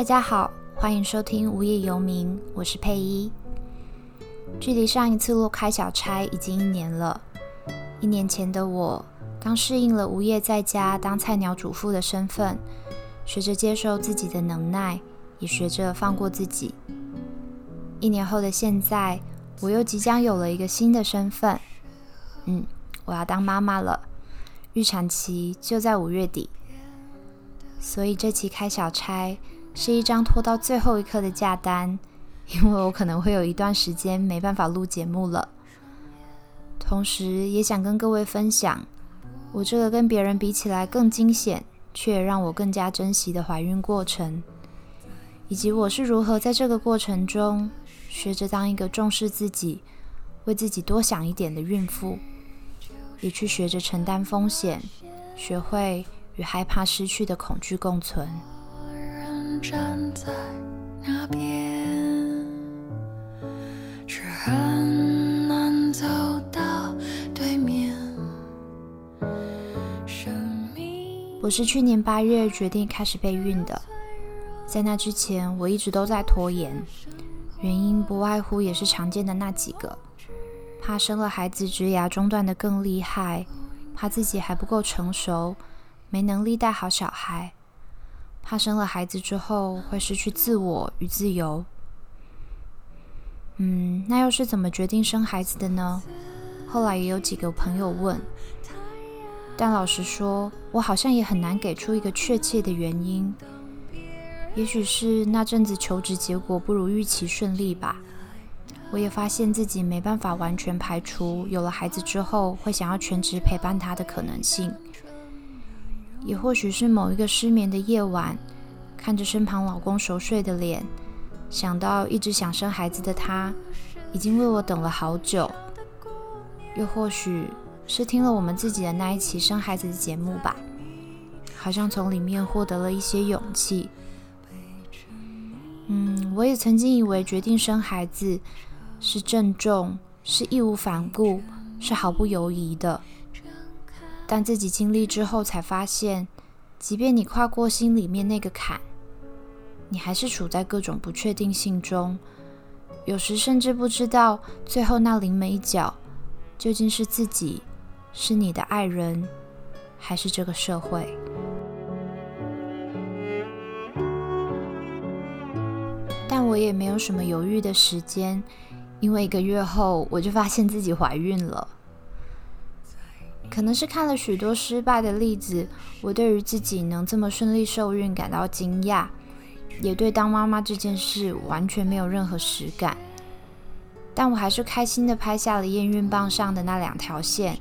大家好，欢迎收听无业游民，我是佩依。距离上一次落开小差已经一年了。一年前的我，刚适应了无业在家当菜鸟主妇的身份，学着接受自己的能耐，也学着放过自己。一年后的现在，我又即将有了一个新的身份，嗯，我要当妈妈了，预产期就在五月底。所以这期开小差是一张拖到最后一刻的假单，因为我可能会有一段时间没办法录节目了。同时也想跟各位分享，我这个跟别人比起来更惊险，却让我更加珍惜的怀孕过程，以及我是如何在这个过程中学着当一个重视自己、为自己多想一点的孕妇，也去学着承担风险，学会。与害怕失去的恐惧共存。站在那边是很难走到对面。我是去年八月决定开始备孕的，在那之前我一直都在拖延，原因不外乎也是常见的那几个：怕生了孩子植牙中断的更厉害，怕自己还不够成熟。没能力带好小孩，怕生了孩子之后会失去自我与自由。嗯，那又是怎么决定生孩子的呢？后来也有几个朋友问，但老实说，我好像也很难给出一个确切的原因。也许是那阵子求职结果不如预期顺利吧。我也发现自己没办法完全排除有了孩子之后会想要全职陪伴他的可能性。也或许是某一个失眠的夜晚，看着身旁老公熟睡的脸，想到一直想生孩子的他，已经为我等了好久。又或许是听了我们自己的那一期生孩子的节目吧，好像从里面获得了一些勇气。嗯，我也曾经以为决定生孩子是郑重，是义无反顾，是毫不犹豫的。但自己经历之后，才发现，即便你跨过心里面那个坎，你还是处在各种不确定性中。有时甚至不知道，最后那临门一脚，究竟是自己，是你的爱人，还是这个社会？但我也没有什么犹豫的时间，因为一个月后，我就发现自己怀孕了。可能是看了许多失败的例子，我对于自己能这么顺利受孕感到惊讶，也对当妈妈这件事完全没有任何实感。但我还是开心的拍下了验孕棒上的那两条线，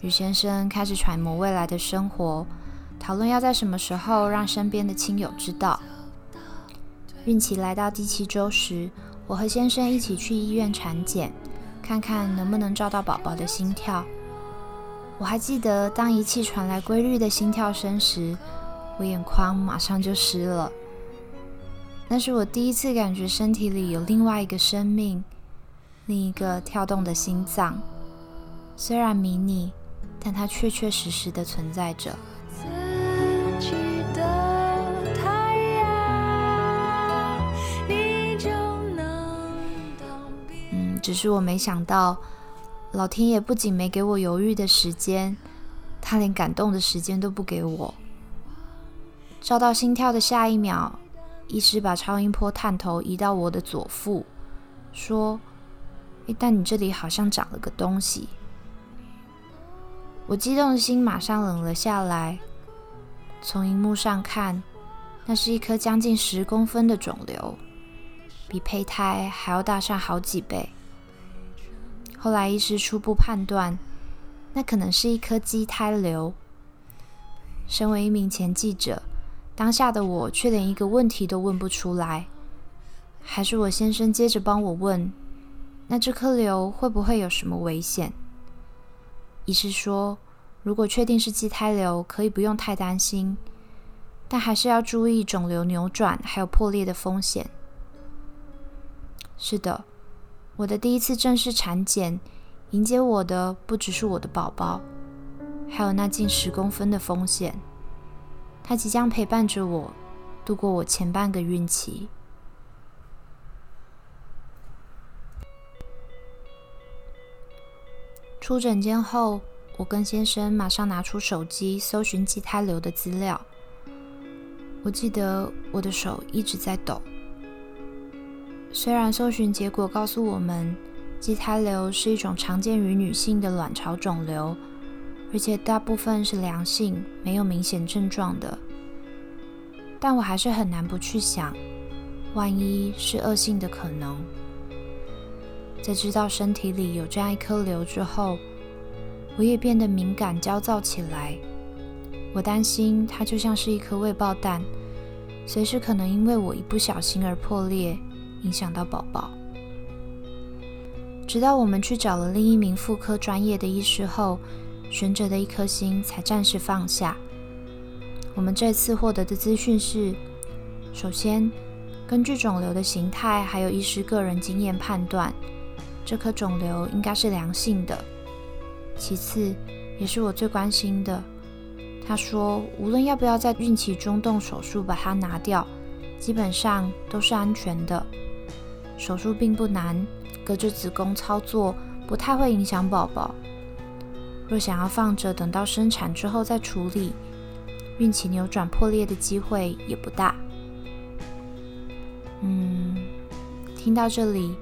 与先生开始揣摩未来的生活，讨论要在什么时候让身边的亲友知道。孕期来到第七周时，我和先生一起去医院产检，看看能不能照到宝宝的心跳。我还记得，当仪器传来规律的心跳声时，我眼眶马上就湿了。那是我第一次感觉身体里有另外一个生命，另一个跳动的心脏。虽然迷你，但它确确实实的存在着。嗯，只是我没想到。老天爷不仅没给我犹豫的时间，他连感动的时间都不给我。照到心跳的下一秒，医师把超音波探头移到我的左腹，说：“，但你这里好像长了个东西。”我激动的心马上冷了下来。从荧幕上看，那是一颗将近十公分的肿瘤，比胚胎还要大上好几倍。后来医师初步判断，那可能是一颗畸胎瘤。身为一名前记者，当下的我却连一个问题都问不出来。还是我先生接着帮我问：“那这颗瘤会不会有什么危险？”医师说：“如果确定是畸胎瘤，可以不用太担心，但还是要注意肿瘤扭转还有破裂的风险。”是的。我的第一次正式产检，迎接我的不只是我的宝宝，还有那近十公分的风险。他即将陪伴着我，度过我前半个孕期。出诊间后，我跟先生马上拿出手机搜寻畸胎瘤的资料。我记得我的手一直在抖。虽然搜寻结果告诉我们，畸胎瘤是一种常见于女性的卵巢肿瘤，而且大部分是良性，没有明显症状的，但我还是很难不去想，万一是恶性的可能。在知道身体里有这样一颗瘤之后，我也变得敏感、焦躁起来。我担心它就像是一颗未爆弹，随时可能因为我一不小心而破裂，影响到宝宝。直到我们去找了另一名妇科专业的医师后，悬着的一颗心才暂时放下。我们这次获得的资讯是：首先，根据肿瘤的形态还有医师个人经验判断。这颗肿瘤应该是良性的。其次，也是我最关心的，他说，无论要不要在孕期中动手术把它拿掉，基本上都是安全的。手术并不难，隔着子宫操作，不太会影响宝宝。若想要放着等到生产之后再处理，孕期扭转破裂的机会也不大。嗯，听到这里。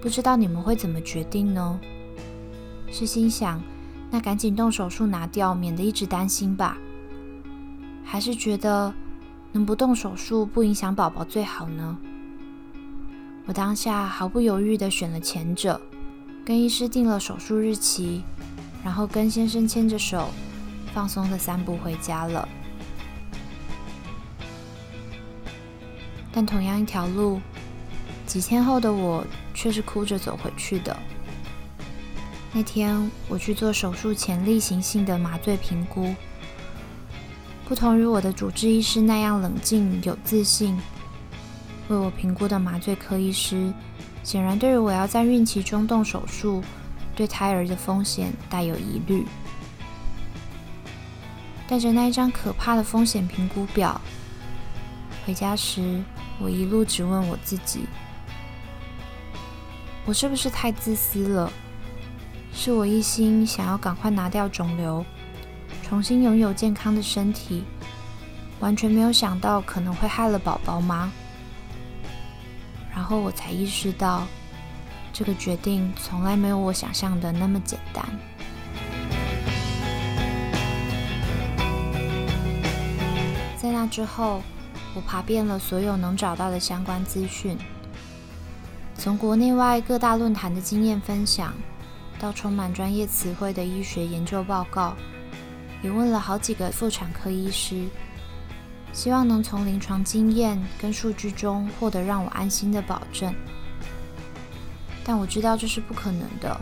不知道你们会怎么决定呢？是心想，那赶紧动手术拿掉，免得一直担心吧？还是觉得能不动手术，不影响宝宝最好呢？我当下毫不犹豫地选了前者，跟医师定了手术日期，然后跟先生牵着手，放松地散步回家了。但同样一条路。几天后的我却是哭着走回去的。那天我去做手术前例行性的麻醉评估，不同于我的主治医师那样冷静有自信，为我评估的麻醉科医师显然对于我要在孕期中动手术对胎儿的风险带有疑虑。带着那一张可怕的风险评估表回家时，我一路质问我自己。我是不是太自私了？是我一心想要赶快拿掉肿瘤，重新拥有健康的身体，完全没有想到可能会害了宝宝吗？然后我才意识到，这个决定从来没有我想象的那么简单。在那之后，我爬遍了所有能找到的相关资讯。从国内外各大论坛的经验分享，到充满专业词汇的医学研究报告，也问了好几个妇产科医师，希望能从临床经验跟数据中获得让我安心的保证。但我知道这是不可能的，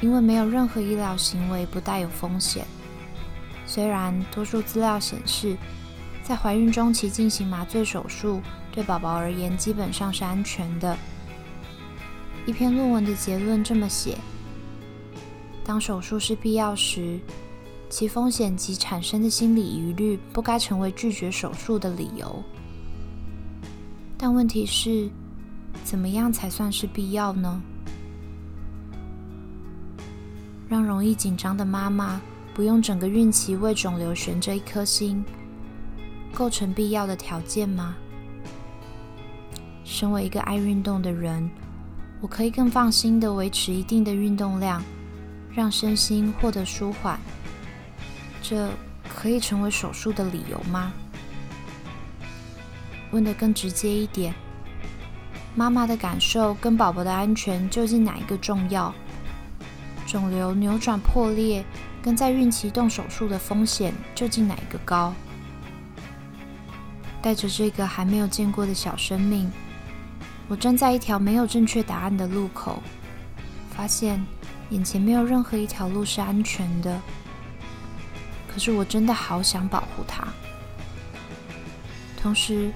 因为没有任何医疗行为不带有风险。虽然多数资料显示，在怀孕中期进行麻醉手术对宝宝而言基本上是安全的。一篇论文的结论这么写：当手术是必要时，其风险及产生的心理疑虑不该成为拒绝手术的理由。但问题是，怎么样才算是必要呢？让容易紧张的妈妈不用整个孕期为肿瘤悬着一颗心，构成必要的条件吗？身为一个爱运动的人。我可以更放心的维持一定的运动量，让身心获得舒缓。这可以成为手术的理由吗？问得更直接一点，妈妈的感受跟宝宝的安全究竟哪一个重要？肿瘤扭转破裂跟在孕期动手术的风险究竟哪一个高？带着这个还没有见过的小生命。我站在一条没有正确答案的路口，发现眼前没有任何一条路是安全的。可是我真的好想保护它。同时，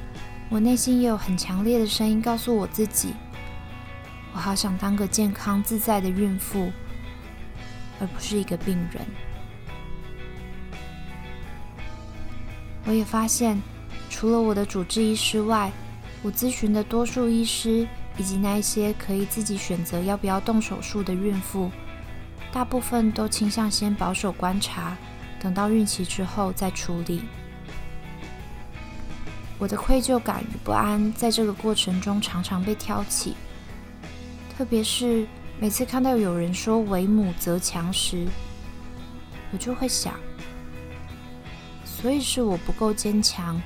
我内心也有很强烈的声音告诉我自己：我好想当个健康自在的孕妇，而不是一个病人。我也发现。除了我的主治医师外，我咨询的多数医师以及那一些可以自己选择要不要动手术的孕妇，大部分都倾向先保守观察，等到孕期之后再处理。我的愧疚感与不安在这个过程中常常被挑起，特别是每次看到有人说“为母则强”时，我就会想：所以是我不够坚强，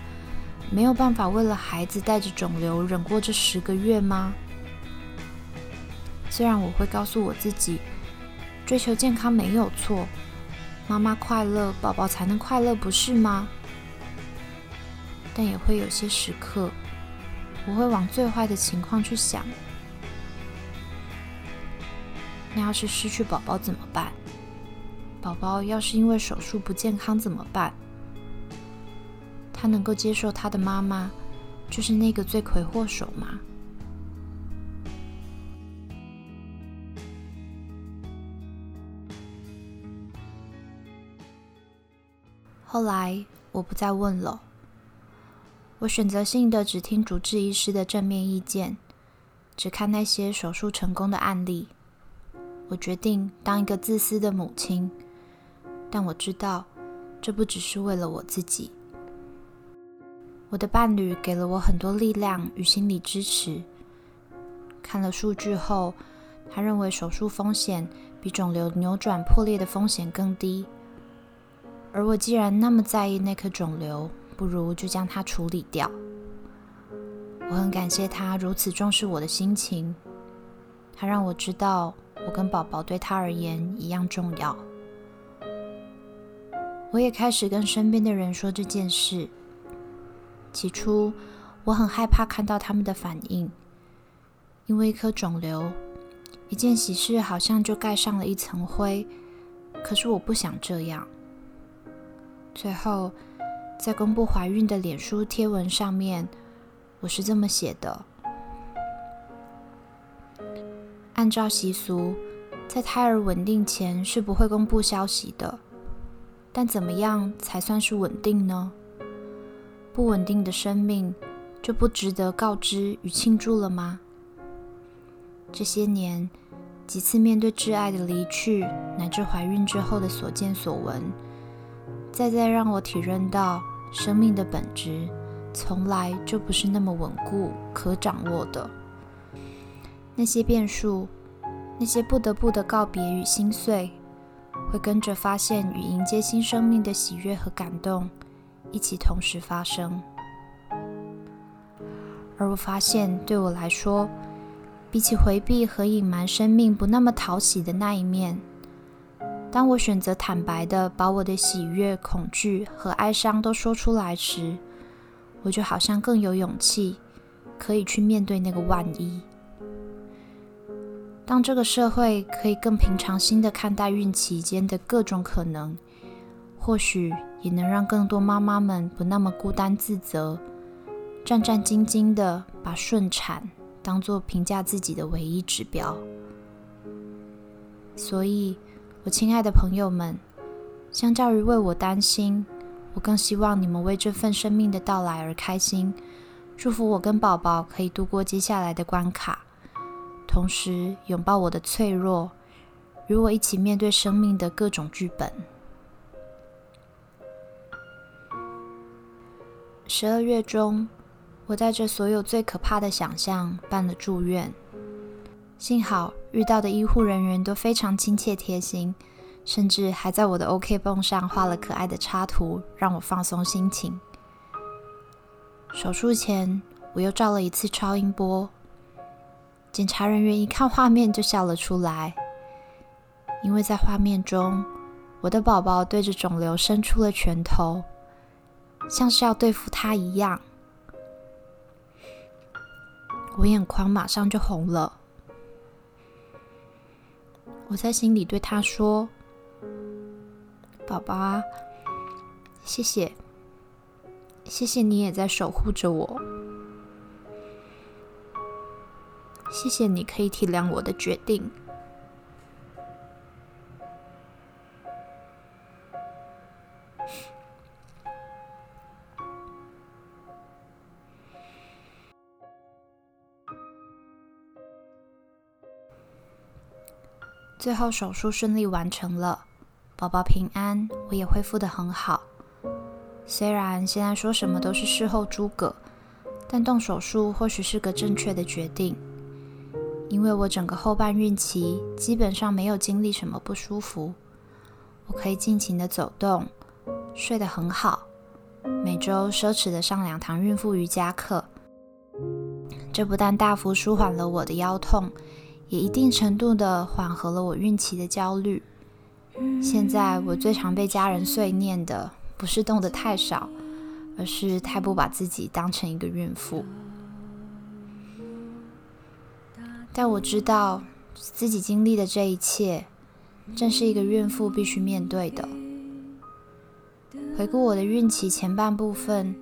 没有办法为了孩子带着肿瘤忍过这十个月吗？虽然我会告诉我自己，追求健康没有错，妈妈快乐，宝宝才能快乐，不是吗？但也会有些时刻，我会往最坏的情况去想。那要是失去宝宝怎么办？宝宝要是因为手术不健康怎么办？他能够接受他的妈妈就是那个罪魁祸首吗？后来我不再问了。我选择性的只听主治医师的正面意见，只看那些手术成功的案例。我决定当一个自私的母亲，但我知道这不只是为了我自己。我的伴侣给了我很多力量与心理支持。看了数据后，他认为手术风险比肿瘤扭转破裂的风险更低。而我既然那么在意那颗肿瘤，不如就将它处理掉。我很感谢他如此重视我的心情，他让我知道我跟宝宝对他而言一样重要。我也开始跟身边的人说这件事。起初我很害怕看到他们的反应，因为一颗肿瘤，一件喜事好像就盖上了一层灰。可是我不想这样。最后。在公布怀孕的脸书贴文上面，我是这么写的：按照习俗，在胎儿稳定前是不会公布消息的。但怎么样才算是稳定呢？不稳定的生命就不值得告知与庆祝了吗？这些年几次面对挚爱的离去，乃至怀孕之后的所见所闻。再再让我体认到，生命的本质从来就不是那么稳固、可掌握的。那些变数，那些不得不的告别与心碎，会跟着发现与迎接新生命的喜悦和感动一起同时发生。而我发现，对我来说，比起回避和隐瞒生命不那么讨喜的那一面。当我选择坦白的把我的喜悦、恐惧和哀伤都说出来时，我就好像更有勇气，可以去面对那个万一。当这个社会可以更平常心的看待孕期间的各种可能，或许也能让更多妈妈们不那么孤单自责，战战兢兢的把顺产当做评价自己的唯一指标。所以。我亲爱的朋友们，相较于为我担心，我更希望你们为这份生命的到来而开心，祝福我跟宝宝可以度过接下来的关卡，同时拥抱我的脆弱，与我一起面对生命的各种剧本。十二月中，我带着所有最可怕的想象办了住院。幸好遇到的医护人员都非常亲切贴心，甚至还在我的 OK 绷上画了可爱的插图，让我放松心情。手术前，我又照了一次超音波。检查人员一看画面就笑了出来，因为在画面中，我的宝宝对着肿瘤伸出了拳头，像是要对付它一样。我眼眶马上就红了。我在心里对他说：“宝宝啊，谢谢，谢谢你也在守护着我，谢谢你可以体谅我的决定。”最后手术顺利完成了，宝宝平安，我也恢复得很好。虽然现在说什么都是事后诸葛，但动手术或许是个正确的决定，因为我整个后半孕期基本上没有经历什么不舒服，我可以尽情的走动，睡得很好，每周奢侈的上两堂孕妇瑜伽课，这不但大幅舒缓了我的腰痛，也一定程度的缓和了我孕期的焦虑。现在我最常被家人碎念的。不是动得太少，而是太不把自己当成一个孕妇。但我知道自己经历的这一切，正是一个孕妇必须面对的。回顾我的孕期前半部分，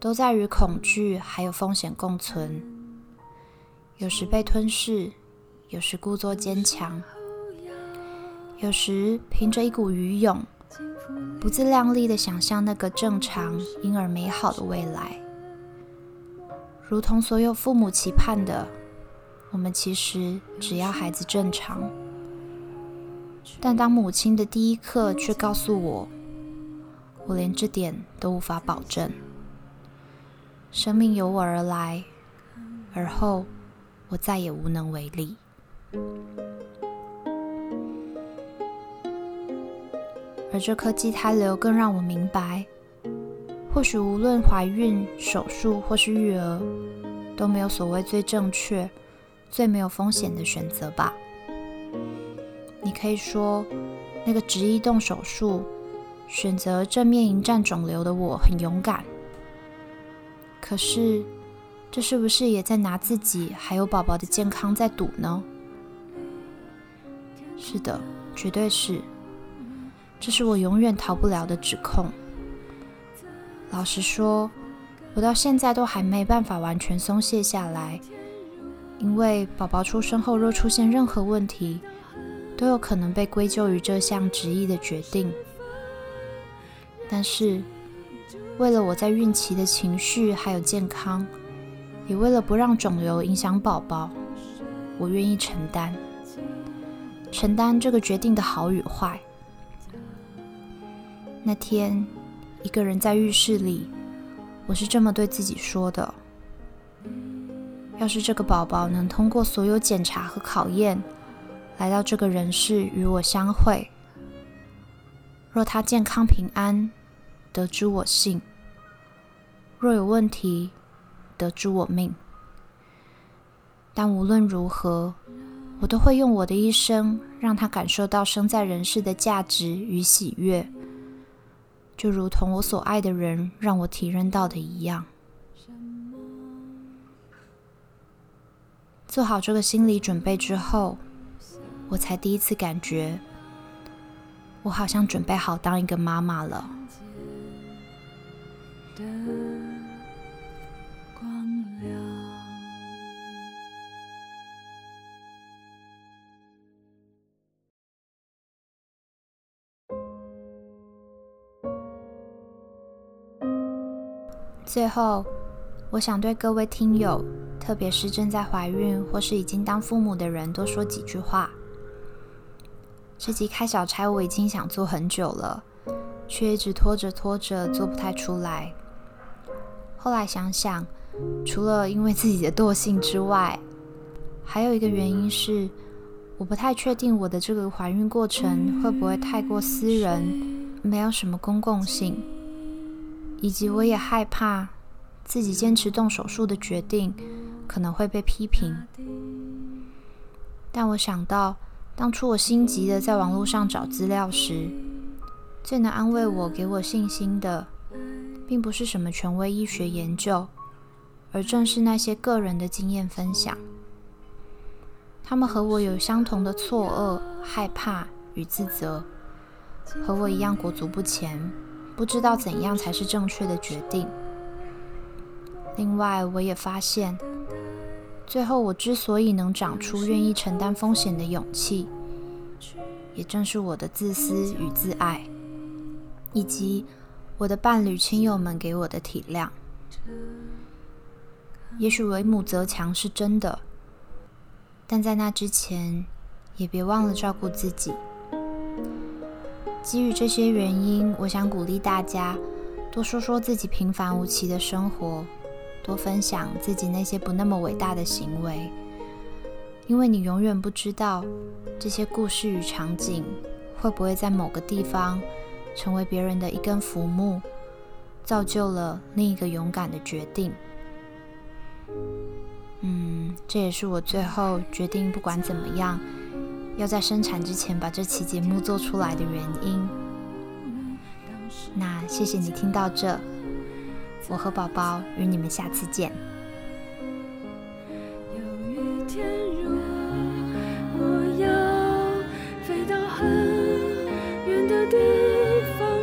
都在与恐惧还有风险共存，有时被吞噬，有时故作坚强，有时凭着一股余勇。不自量力的想象那个正常、因而美好的未来，如同所有父母期盼的，我们其实只要孩子正常。但当母亲的第一刻却告诉我，我连这点都无法保证。生命由我而来，而后我再也无能为力。而这颗畸胎瘤更让我明白，或许无论怀孕、手术或是育儿，都没有所谓最正确、最没有风险的选择吧。你可以说，那个执意动手术、选择正面迎战肿瘤的我很勇敢。可是，这是不是也在拿自己还有宝宝的健康在赌呢？是的，绝对是。这是我永远逃不了的指控。老实说，我到现在都还没办法完全松懈下来，因为宝宝出生后若出现任何问题，都有可能被归咎于这项执意的决定。但是，为了我在孕期的情绪还有健康，也为了不让肿瘤影响宝宝，我愿意承担，承担这个决定的好与坏。那天，一个人在浴室里，我是这么对自己说的：要是这个宝宝能通过所有检查和考验，来到这个人世与我相会；若他健康平安，得知我幸；若有问题，得知我命。但无论如何，我都会用我的一生，让他感受到生在人世的价值与喜悦。就如同我所爱的人让我体认到的一样，做好这个心理准备之后，我才第一次感觉，我好像准备好当一个妈妈了。最后，我想对各位听友，特别是正在怀孕或是已经当父母的人，多说几句话。这集开小差我已经想做很久了，却一直拖着拖着做不太出来。后来想想，除了因为自己的惰性之外，还有一个原因是，我不太确定我的这个怀孕过程会不会太过私人，没有什么公共性。以及我也害怕自己坚持动手术的决定可能会被批评，但我想到当初我心急的在网络上找资料时，最能安慰我、给我信心的，并不是什么权威医学研究，而正是那些个人的经验分享。他们和我有相同的错愕、害怕与自责，和我一样裹足不前。不知道怎样才是正确的决定。另外，我也发现，最后我之所以能长出愿意承担风险的勇气，也正是我的自私与自爱，以及我的伴侣亲友们给我的体谅。也许为母则强是真的，但在那之前，也别忘了照顾自己。基于这些原因，我想鼓励大家多说说自己平凡无奇的生活，多分享自己那些不那么伟大的行为，因为你永远不知道这些故事与场景会不会在某个地方成为别人的一根浮木，造就了另一个勇敢的决定。嗯，这也是我最后决定，不管怎么样。要在生产之前把这期节目做出来的原因。那谢谢你听到这，我和宝宝与你们下次见。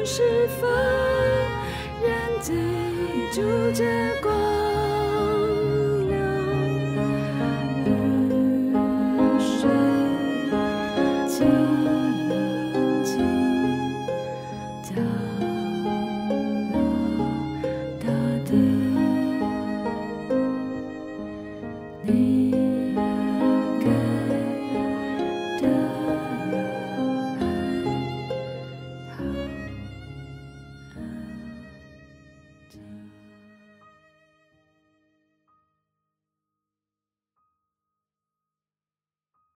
是否人在住着？